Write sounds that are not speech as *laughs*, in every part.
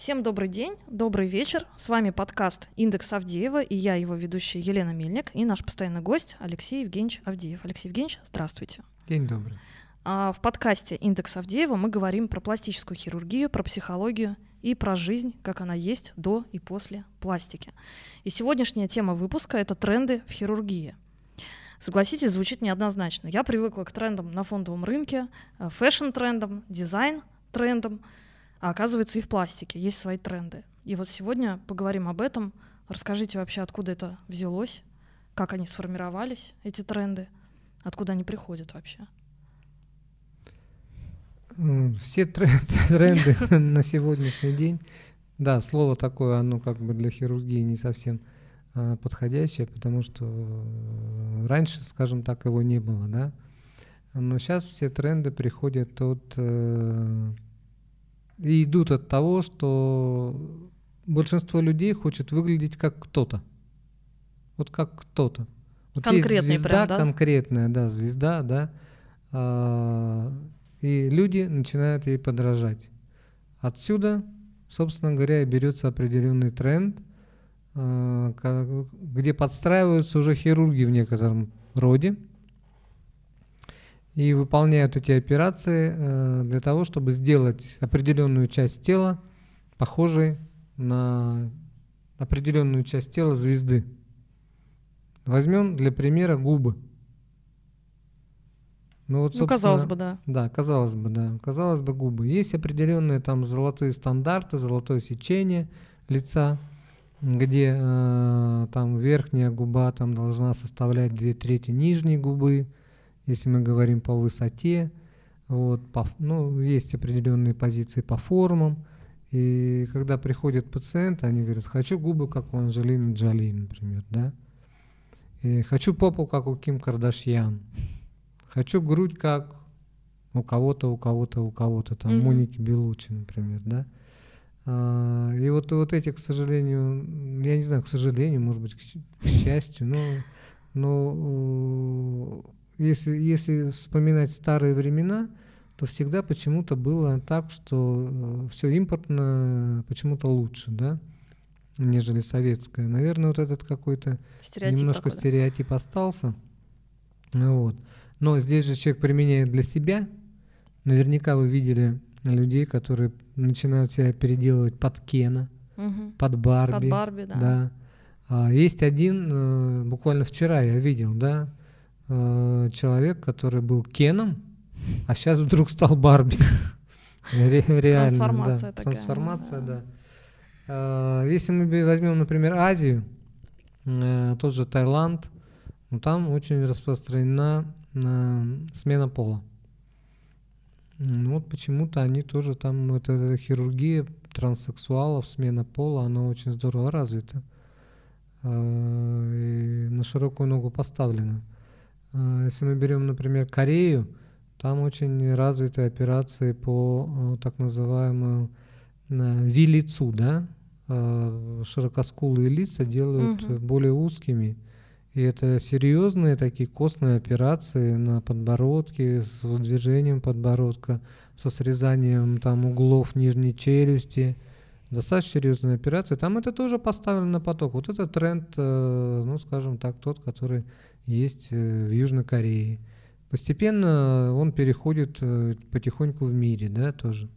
Всем добрый день, добрый вечер. С вами подкаст «Индекс Авдеева» и я, его ведущая Елена Мельник, и наш постоянный гость Алексей Евгеньевич Авдеев. Алексей Евгеньевич, здравствуйте. День добрый. А в подкасте «Индекс Авдеева» мы говорим про пластическую хирургию, про психологию и про жизнь, как она есть до и после пластики. И сегодняшняя тема выпуска — это тренды в хирургии. Согласитесь, звучит неоднозначно. Я привыкла к трендам на фондовом рынке, э, fashion-трендам, дизайн-трендам, а оказывается и в пластике есть свои тренды. И вот сегодня поговорим об этом. Расскажите вообще, откуда это взялось, как они сформировались, эти тренды, откуда они приходят вообще. Все *laughs* тренды *laughs* на сегодняшний день, да, слово такое, оно как бы для хирургии не совсем а, подходящее, потому что э, раньше, скажем так, его не было, да. Но сейчас все тренды приходят от э, и идут от того, что большинство людей хочет выглядеть как кто-то. Вот как кто-то. Вот Конкретный есть звезда прям, да? конкретная, да, звезда, да. А, и люди начинают ей подражать. Отсюда, собственно говоря, берется определенный тренд, а, где подстраиваются уже хирурги в некотором роде и выполняют эти операции э, для того, чтобы сделать определенную часть тела похожей на определенную часть тела звезды. Возьмем для примера губы. Ну, вот, ну, казалось бы, да. Да, казалось бы, да. Казалось бы, губы. Есть определенные там золотые стандарты, золотое сечение лица, где э, там верхняя губа там должна составлять две трети нижней губы, если мы говорим по высоте, вот, по, ну, есть определенные позиции по формам, и когда приходят пациенты, они говорят, хочу губы, как у Анжелины Джоли, например, да, и хочу попу, как у Ким Кардашьян, хочу грудь, как у кого-то, у кого-то, у кого-то, там, mm-hmm. Моники Белучи, например, да, а, и вот, вот эти, к сожалению, я не знаю, к сожалению, может быть, к, к счастью, но, но если, если вспоминать старые времена, то всегда почему-то было так, что э, все импортное почему-то лучше, да, нежели советское. Наверное, вот этот какой-то немножко такой, стереотип остался. Вот. Но здесь же человек применяет для себя. Наверняка вы видели людей, которые начинают себя переделывать под Кена, угу. под Барби. Под Барби, да. да. А, есть один, э, буквально вчера я видел, да, э, человек, который был Кеном, а сейчас вдруг стал Барби. *laughs* Реально, Трансформация да. Такая. Трансформация, да. Э, если мы возьмем, например, Азию, э, тот же Таиланд, ну, там очень распространена э, смена пола. Ну, вот почему-то они тоже там, вот эта хирургия транссексуалов, смена пола, она очень здорово развита. И на широкую ногу поставлена. А, если мы берем, например, Корею, там очень развиты операции по э, так называемому ви-лицу, да, а, широкоскулые лица делают угу. более узкими. И это серьезные такие костные операции на подбородке, с движением подбородка, со срезанием там углов нижней челюсти. Достаточно серьезные операции. Там это тоже поставлено на поток. Вот это тренд, э, ну, скажем так, тот, который есть э, в Южной Корее. Постепенно он переходит э, потихоньку в мире, да, тоже.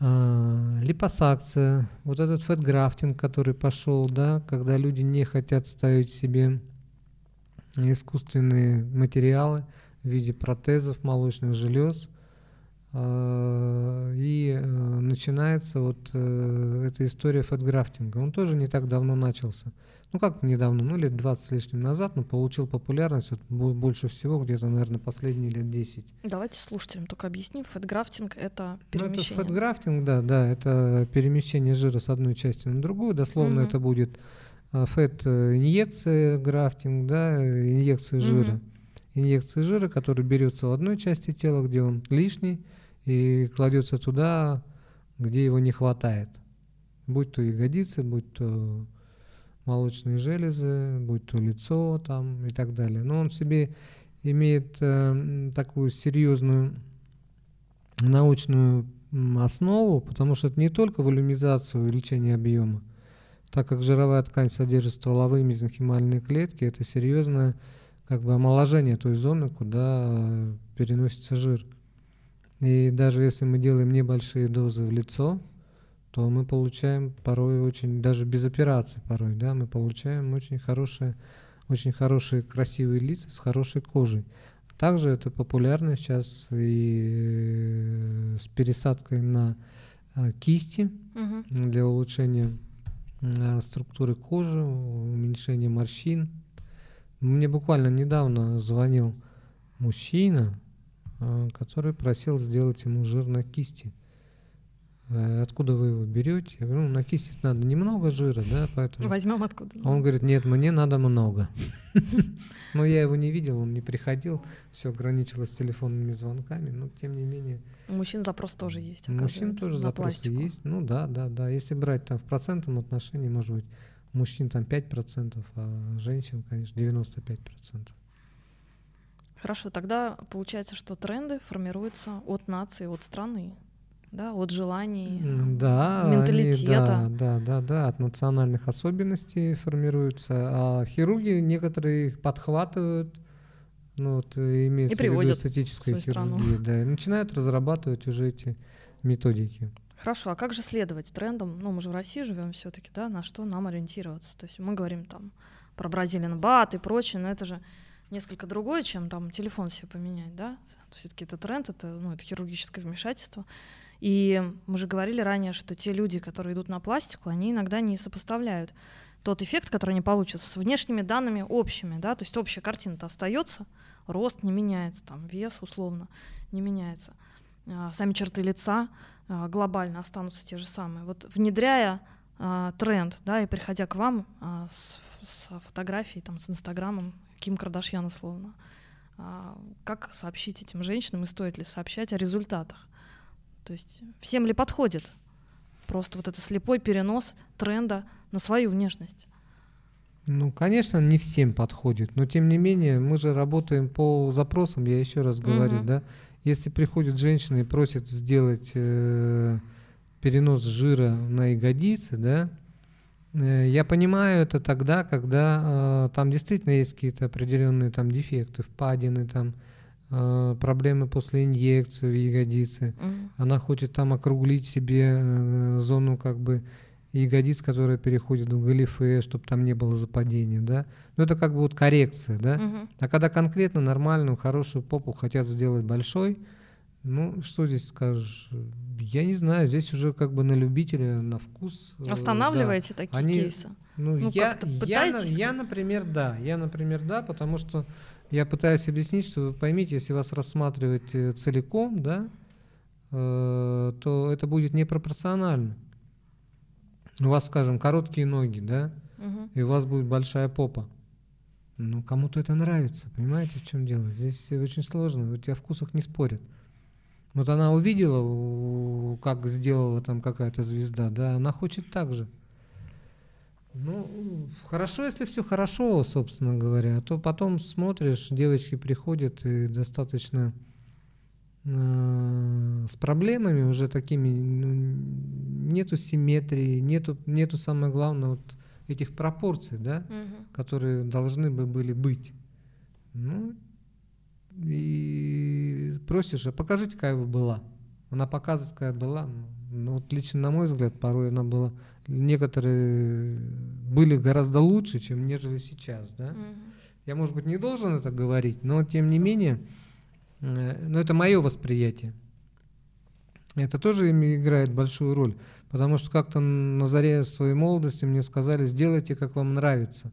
А, липосакция, вот этот фэтграфтинг, который пошел, да, когда люди не хотят ставить себе искусственные материалы в виде протезов молочных желез, и э, начинается вот эта история фэтграфтинга. Он тоже не так давно начался ну как недавно, ну лет 20 с лишним назад, но получил популярность вот, больше всего где-то, наверное, последние лет 10. Давайте слушателям только объясним. Фэтграфтинг — это перемещение. Ну, это фэтграфтинг, да, да, это перемещение жира с одной части на другую. Дословно угу. это будет а, фэт-инъекция, графтинг, да, инъекция жира. Угу. Инъекция жира, который берется в одной части тела, где он лишний, и кладется туда, где его не хватает. Будь то ягодицы, будь то молочные железы, будь то лицо там и так далее. Но он в себе имеет э, такую серьезную научную основу, потому что это не только волюмизация, увеличение объема, так как жировая ткань содержит стволовые мезонхимальные клетки, это серьезное как бы омоложение той зоны, куда переносится жир. И даже если мы делаем небольшие дозы в лицо, то мы получаем порой очень, даже без операции порой, да, мы получаем очень хорошие, очень хорошие красивые лица с хорошей кожей. Также это популярно сейчас и с пересадкой на а, кисти угу. для улучшения а, структуры кожи, уменьшения морщин. Мне буквально недавно звонил мужчина, который просил сделать ему жир на кисти. Э, откуда вы его берете? Я говорю, ну, на кисти надо немного жира, да, поэтому... Возьмем откуда. Он говорит, нет, мне надо много. Но я его не видел, он не приходил, все ограничилось телефонными звонками, но тем не менее... У мужчин запрос тоже есть, У мужчин тоже запрос есть, ну да, да, да. Если брать там в процентном отношении, может быть, мужчин там 5%, а женщин, конечно, 95%. Хорошо, тогда получается, что тренды формируются от нации, от страны да, от желаний, да, менталитета. Они, да, да, да, да, от национальных особенностей формируются. А хирурги некоторые их подхватывают, ну, вот, имеется и в виду эстетическая хирургия, да, и начинают разрабатывать уже эти методики. Хорошо, а как же следовать трендам? Ну, мы же в России живем все-таки, да, на что нам ориентироваться? То есть мы говорим там про Бразилиан бат и прочее, но это же несколько другое, чем там телефон себе поменять, да? Все-таки это тренд, это, ну, это хирургическое вмешательство. И мы же говорили ранее, что те люди, которые идут на пластику, они иногда не сопоставляют тот эффект, который они получат с внешними данными общими, да, то есть общая картина-то остается, рост не меняется, там вес условно не меняется, а, сами черты лица а, глобально останутся те же самые. Вот внедряя а, тренд, да, и приходя к вам а, с, с фотографией, там, с Инстаграмом, Ким Кардашьян условно, а, как сообщить этим женщинам и стоит ли сообщать о результатах? То есть всем ли подходит просто вот это слепой перенос тренда на свою внешность? Ну, конечно, не всем подходит, но тем не менее мы же работаем по запросам, я еще раз говорю, угу. да. Если приходит женщина и просит сделать э, перенос жира на ягодицы, да, я понимаю это тогда, когда э, там действительно есть какие-то определенные там дефекты, впадины, там Э, проблемы после инъекции в ягодицы. Mm. Она хочет там округлить себе э, зону как бы ягодиц, которая переходит в галифе, чтобы там не было западения, да. Но это как бы вот коррекция, да. Mm-hmm. А когда конкретно нормальную, хорошую попу хотят сделать большой, ну, что здесь скажешь? Я не знаю, здесь уже как бы на любителя, на вкус. Э, Останавливаете да. такие Они, кейсы? Ну, ну я, я, я, например, да. Я, например, да, потому что я пытаюсь объяснить, что вы поймите, если вас рассматривать э, целиком, да, э, то это будет непропорционально. У вас, скажем, короткие ноги, да, угу. и у вас будет большая попа. Ну, кому-то это нравится, понимаете, в чем дело? Здесь очень сложно, у тебя вкусах не спорят. Вот она увидела, как сделала там какая-то звезда, да, она хочет так же. Ну, хорошо, если все хорошо, собственно говоря, а то потом смотришь, девочки приходят и достаточно э, с проблемами уже такими, ну, нету симметрии, нету, нету самое главное вот этих пропорций, да, угу. которые должны бы были быть. Ну, и просишь, а покажите, какая вы была. Она показывает, какая была. Ну, вот лично на мой взгляд, порой она была некоторые были гораздо лучше, чем нежели сейчас, да. Mm-hmm. Я, может быть, не должен это говорить, но тем не менее, э, но это мое восприятие. Это тоже играет большую роль, потому что как-то на заре своей молодости мне сказали, сделайте, как вам нравится.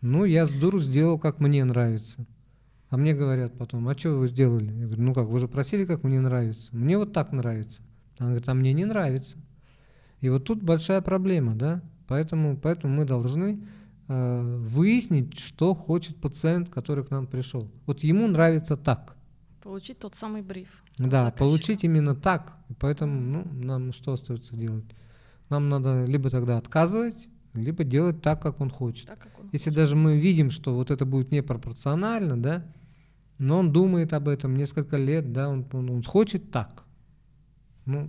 Ну, я с дуру сделал, как мне нравится. А мне говорят потом, а что вы сделали? Я говорю, ну как, вы же просили, как мне нравится. Мне вот так нравится. Она говорит, а мне не нравится. И вот тут большая проблема, да, поэтому, поэтому мы должны э, выяснить, что хочет пациент, который к нам пришел. Вот ему нравится так. Получить тот самый бриф. Да, получить именно так. Поэтому ну, нам что остается делать? Нам надо либо тогда отказывать, либо делать так, как он хочет. Так, как он Если хочет. даже мы видим, что вот это будет непропорционально, да, Но он думает об этом несколько лет, да, он, он, он хочет так. Ну,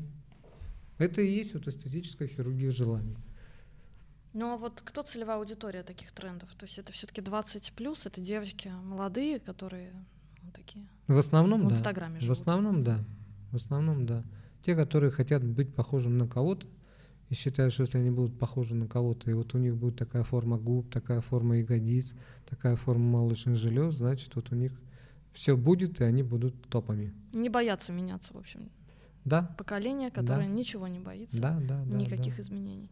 это и есть вот эстетическая хирургия желаний. Ну а вот кто целевая аудитория таких трендов? То есть это все-таки 20 плюс, это девочки молодые, которые ну, такие. В основном, в да. Инстаграме В живут. основном, да. В основном, да. Те, которые хотят быть похожим на кого-то и считают, что если они будут похожи на кого-то, и вот у них будет такая форма губ, такая форма ягодиц, такая форма молочных желез, значит, вот у них все будет, и они будут топами. Не боятся меняться, в общем. Да, Поколение, которое ничего не боится. да, да. да, Никаких да. изменений.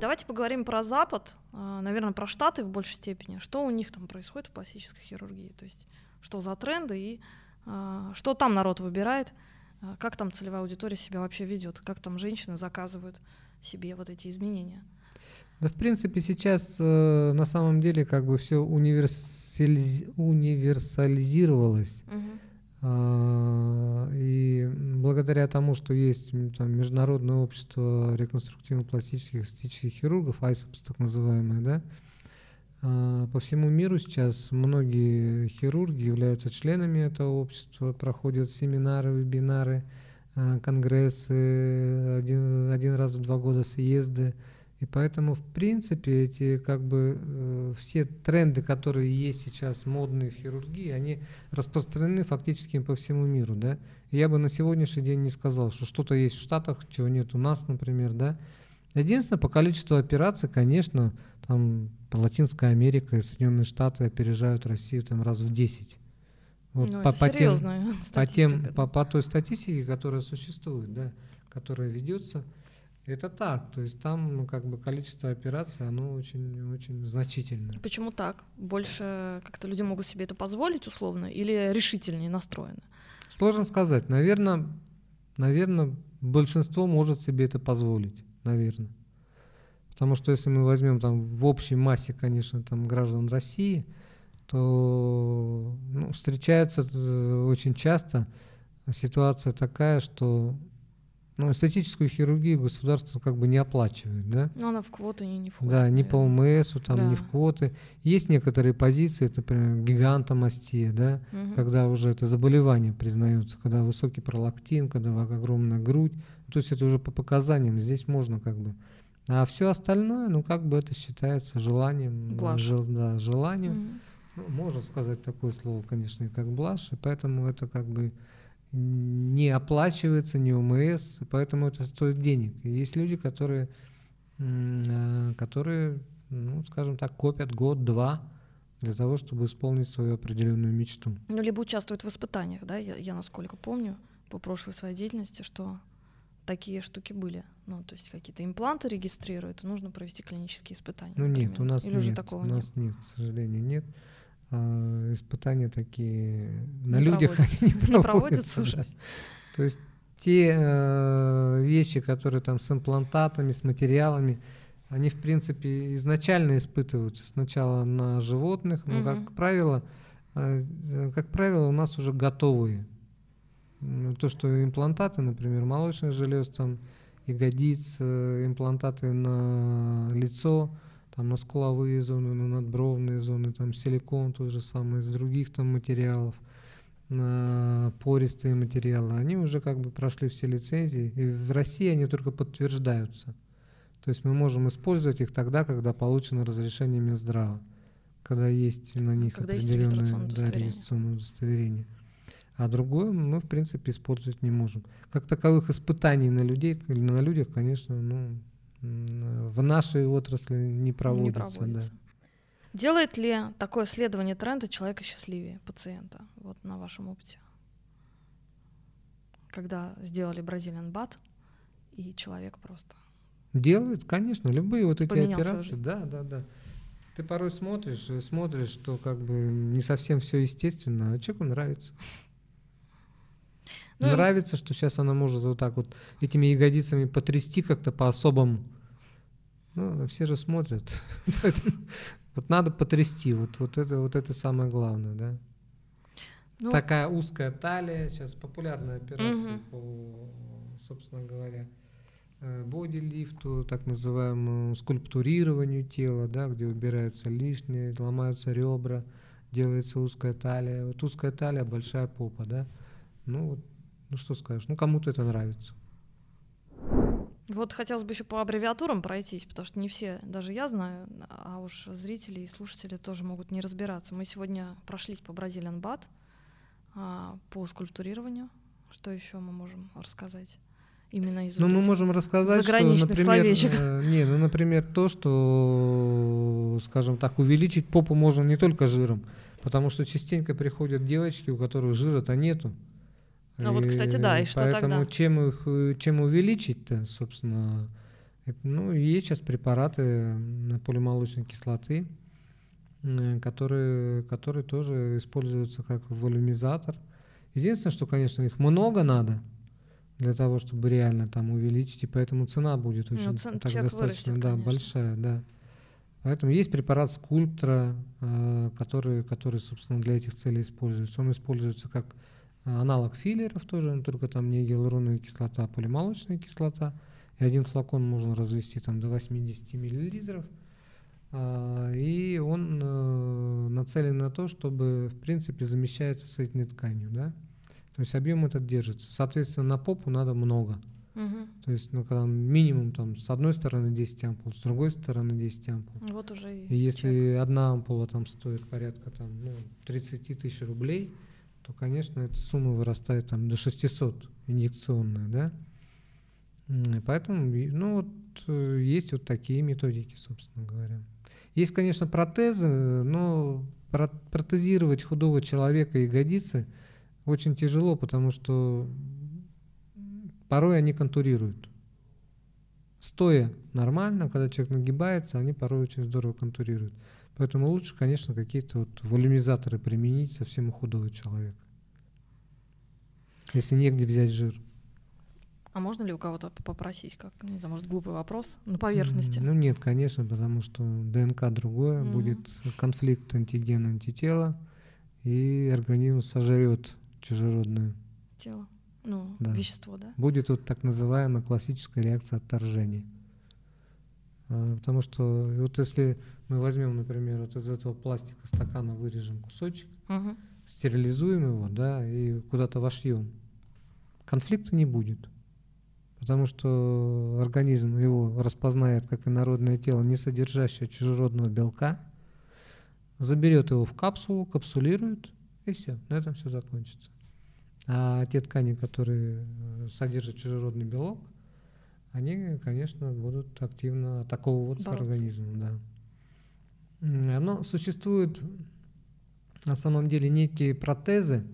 Давайте поговорим про Запад, наверное, про Штаты в большей степени. Что у них там происходит в пластической хирургии? То есть что за тренды и а, что там народ выбирает, а, как там целевая аудитория себя вообще ведет, как там женщины заказывают себе вот эти изменения. Да, в принципе, сейчас э, на самом деле как бы все универсализ... универсализировалось. Мгм. А, И благодаря тому, что есть там, Международное общество реконструктивно-пластических эстетических хирургов, ISAPS так называемое, да, а, по всему миру сейчас многие хирурги являются членами этого общества, проходят семинары, вебинары, конгрессы, один, один раз в два года съезды. И поэтому, в принципе, эти как бы э, все тренды, которые есть сейчас модные в хирургии, они распространены фактически по всему миру, да. Я бы на сегодняшний день не сказал, что что-то есть в Штатах, чего нет у нас, например, да. Единственное, по количеству операций, конечно, там Латинская Америка и Соединенные Штаты опережают Россию там раз в 10. Вот Ну, по, это по тем, серьезная по, тем, статистика. по, по той статистике, которая существует, да, которая ведется, это так. То есть там ну, как бы количество операций, оно очень, очень значительное. Почему так? Больше как-то люди могут себе это позволить условно или решительнее настроены? Сложно сказать. Наверное, наверное, большинство может себе это позволить, наверное. Потому что если мы возьмем там в общей массе, конечно, там граждан России, то встречается э, очень часто ситуация такая, что ну, эстетическую хирургию государство как бы не оплачивает, да? Но она в квоты не, не входит. Да, ни по. ОМСу, там, ни в Да. квоты. Есть некоторые позиции, это, например, гигантомастия, да, Мгм. когда уже это заболевание признается, когда высокий пролактин, когда огромная грудь, то есть это уже по показаниям, здесь можно как бы. А все остальное, ну как бы это считается желанием, Блажь. жел- да, желанием. Мгм. Ну, можно сказать такое слово, конечно, как блажь, и поэтому это как бы не оплачивается, не ОМС, и поэтому это стоит денег. И есть люди, которые, а, которые, ну, скажем так, копят год-два для того, чтобы исполнить свою определенную мечту. Ну, либо участвуют в испытаниях, да, я, я насколько помню по прошлой своей деятельности, что такие штуки были. Ну, то есть какие-то импланты регистрируют, и нужно провести клинические испытания. Ну нет, например. у нас Или нет, у нет. нас нет, к сожалению, нет. А, испытания такие на Не людях *laughs* проводятся. Не проводятся. да. уже. То есть те э, вещи, которые там с имплантатами, с материалами, они в принципе изначально испытываются сначала на животных, но как правило, э, э, как правило у нас уже готовые. М, То, что имплантаты, например, молочных желез, там ягодиц, э, имплантаты на лицо, там на скуловые зоны, на надбровные зоны, там силикон тот же самый, из других там материалов, на пористые материалы, они уже как бы прошли все лицензии, и в России они только подтверждаются. То есть мы можем использовать их тогда, когда получено разрешение Минздрава, когда есть на них Когда есть определенное регистрационное да, удостоверение. регистрационное удостоверение. А другое мы, в принципе, использовать не можем. Как таковых испытаний на, людей, или на людях, конечно, ну, в нашей отрасли не проводится. Не да. проводится. Делает ли такое следование тренда человека счастливее пациента, вот на вашем опыте? Когда сделали Бразилиан бат, и человек просто... Делает, конечно, любые вот эти Поменял операции. Да, да, да. Ты порой смотришь, и смотришь, что как бы не совсем все естественно, а человеку нравится. Ну, нравится, что сейчас она может вот так вот этими ягодицами потрясти как-то по-особому. Ну, все же смотрят. *laughs* Вот надо потрясти, вот, вот, это, вот это самое главное, да. ну, Такая узкая талия, сейчас популярная операция Мгм. по, собственно говоря, э, бодилифту, так называемому скульптурированию тела, да, где убираются лишние, ломаются ребра, делается узкая талия. Вот узкая талия, большая попа, да. Ну, вот, ну что скажешь, ну кому-то это нравится. Вот хотелось бы еще по аббревиатурам пройтись, потому что не все, даже я знаю, а уж зрители и слушатели тоже могут не разбираться. Мы сегодня прошлись по Brazilian Bat, а, по скульптурированию. Что еще мы можем рассказать? Именно из Ну, вот мы можем рассказать, что, например, словечек. э, не, ну, например, то, что, скажем так, увеличить попу можно не только жиром, потому что частенько приходят девочки, у которых жира-то нету. А вот, кстати, да, и что поэтому тогда? чем их, э, чем увеличить-то, собственно, э, ну, есть сейчас препараты полимолочной кислоты, м, которые, которые тоже используются как волюмизатор. Единственное, что, конечно, их много надо для того, чтобы реально там увеличить, и поэтому цена будет Ну, очень цен- так достаточно, вырастет, да, конечно. большая, да. Поэтому есть препарат скульптора, э, который, который, собственно, для этих целей используется. Он используется как э, аналог филлеров тоже, но только там не гиалуроновая кислота, а полимолочная кислота. И один флакон можно развести там до 80 миллилитров. А, И он э, нацелен на то, чтобы, в принципе, замещается соединительной тканью, да. То есть объем этот держится. Соответственно, на попу надо много. Мгм. То есть, ну, когда минимум там с одной стороны 10 ампул, с другой стороны 10 ампул. Вот уже и И если чек. одна ампула там стоит порядка там, ну, 30 тысяч рублей, то, конечно, эта сумма вырастает там до 600 инъекционная, да. Поэтому, ну, вот э, есть вот такие методики, собственно говоря. Есть, конечно, протезы, но про- протезировать худого человека ягодицы очень тяжело, потому что порой они контурируют. Стоя нормально, когда человек нагибается, они порой очень здорово контурируют. Поэтому лучше, конечно, какие-то вот волюмизаторы применить совсем у худого человека. Если негде взять жир. А можно ли у кого-то попросить, как, не знаю, может, глупый вопрос, на поверхности? Ну нет, конечно, потому что ДНК другое, Мгм. будет конфликт антиген-антитела, и организм сожрет чужеродное. Тело, ну, Да. вещество, да? Будет вот так называемая классическая реакция отторжения. А, Потому что вот если мы возьмем, например, вот из этого пластика стакана вырежем кусочек, Мгм. стерилизуем его, да, и куда-то вошьем, конфликта не будет. Потому что организм его распознает как инородное тело, не содержащее чужеродного белка, заберет его в капсулу, капсулирует, и все, на этом все закончится. А те ткани, которые э, содержат чужеродный белок, они, конечно, будут активно атаковываться Бороться. организмом, да. Но существуют на самом деле некие протезы,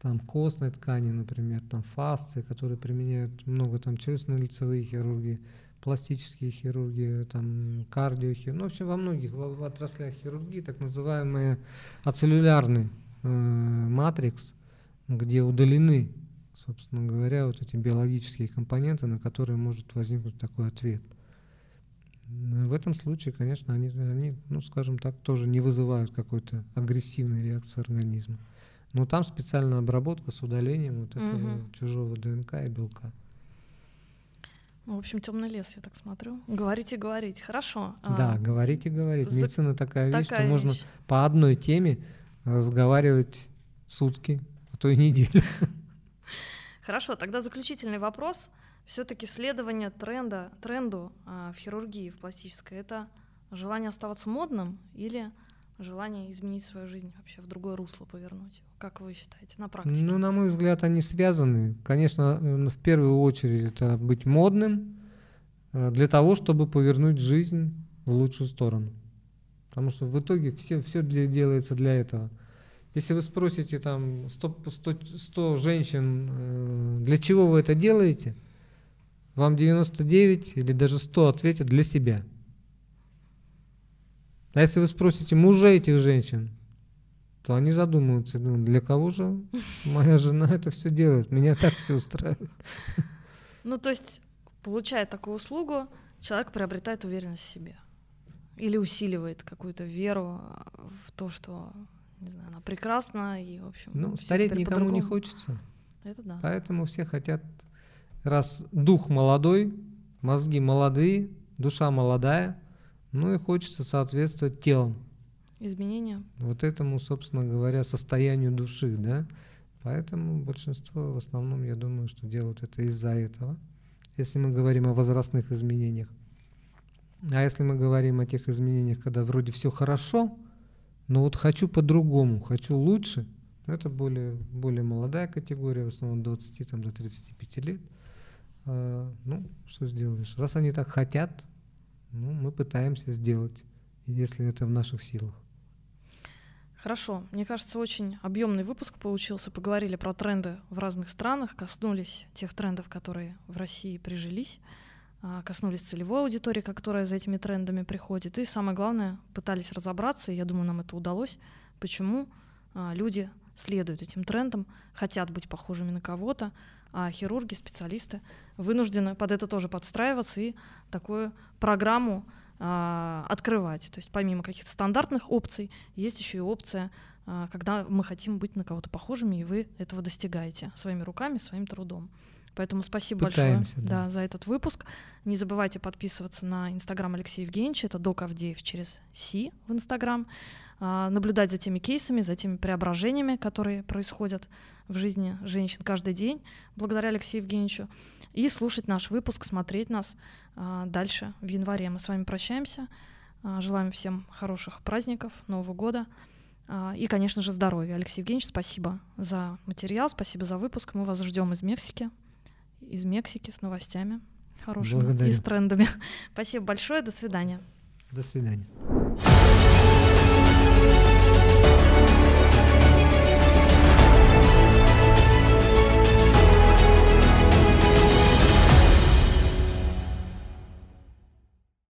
там костной ткани, например, там фасции, которые применяют много там челюстно-лицевые хирурги, пластические хирурги, там кардиохирурги, ну, вообще во многих в, в отраслях хирургии так называемый ацеллюлярный э, матрикс, где удалены, собственно говоря, вот эти биологические компоненты, на которые может возникнуть такой ответ. В этом случае, конечно, они, они, ну, скажем так, тоже не вызывают какой-то агрессивной реакции организма. Но там специальная обработка с удалением вот этого Мгм. чужого ДНК и белка. Ну, в общем, темный лес, я так смотрю. Говорите, говорите. Хорошо. А, Да, говорить и говорить. за- Медицина такая вещь, что Такая можно вещь. по одной теме разговаривать сутки, а то и неделю. Хорошо, тогда заключительный вопрос. Все-таки следование тренда, тренду а, в хирургии, в пластической, это желание оставаться модным или желание изменить свою жизнь вообще в другое русло повернуть? Как вы считаете, на практике? Ну, на мой взгляд, они связаны. Конечно, э, в первую очередь это быть модным э, для того, чтобы повернуть жизнь в лучшую сторону. Потому что в итоге все, все для, делается для этого. Если вы спросите там 100, 100, 100 женщин, э, для чего вы это делаете, вам 99 или даже 100 ответят для себя. А если вы спросите мужей этих женщин, то они задумываются, думают, для кого же моя жена это все делает, меня так все устраивает. Ну, то есть, получая такую услугу, человек приобретает уверенность в себе. Или усиливает какую-то веру в то, что, не знаю, она прекрасна и, в общем, Ну, стареть никому не хочется, Это да. поэтому все хотят, раз дух молодой, мозги молодые, душа молодая, ну и хочется соответствовать телом. изменения. Вот этому, собственно говоря, состоянию души, да. Поэтому большинство в основном, я думаю, что делают это из-за этого. Если мы говорим о возрастных изменениях. А если мы говорим о тех изменениях, когда вроде все хорошо, но вот хочу по-другому, хочу лучше, это более, более молодая категория, в основном 20 там, до 35 лет. А, ну, что сделаешь? Раз они так хотят, ну, мы пытаемся сделать, если это в наших силах. Хорошо. Мне кажется, очень объемный выпуск получился. Поговорили про тренды в разных странах, коснулись тех трендов, которые в России прижились, коснулись целевой аудитории, которая за этими трендами приходит. И самое главное, пытались разобраться, и я думаю, нам это удалось, почему а, люди следуют этим трендам, хотят быть похожими на кого-то, а хирурги, специалисты вынуждены под это тоже подстраиваться и такую программу а, открывать. То есть помимо каких-то стандартных опций, есть еще и опция, а, когда мы хотим быть на кого-то похожими, и вы этого достигаете своими руками, своим трудом. Поэтому спасибо Пытаемся, большое да. Да, за этот выпуск. Не забывайте подписываться на инстаграм Алексея Евгеньевича, это док Авдеев через Си в инстаграм, а, наблюдать за теми кейсами, за теми преображениями, которые происходят в жизни женщин каждый день, благодаря Алексею Евгеньевичу, и слушать наш выпуск, смотреть нас а, дальше в январе. Мы с вами прощаемся, а, желаем всем хороших праздников, Нового года и, конечно же, здоровья. Алексей Евгеньевич, спасибо за материал, спасибо за выпуск. Мы вас ждем из Мексики из Мексики с новостями хорошими Благодарю. и с трендами. *laughs* Спасибо большое, до свидания. До свидания.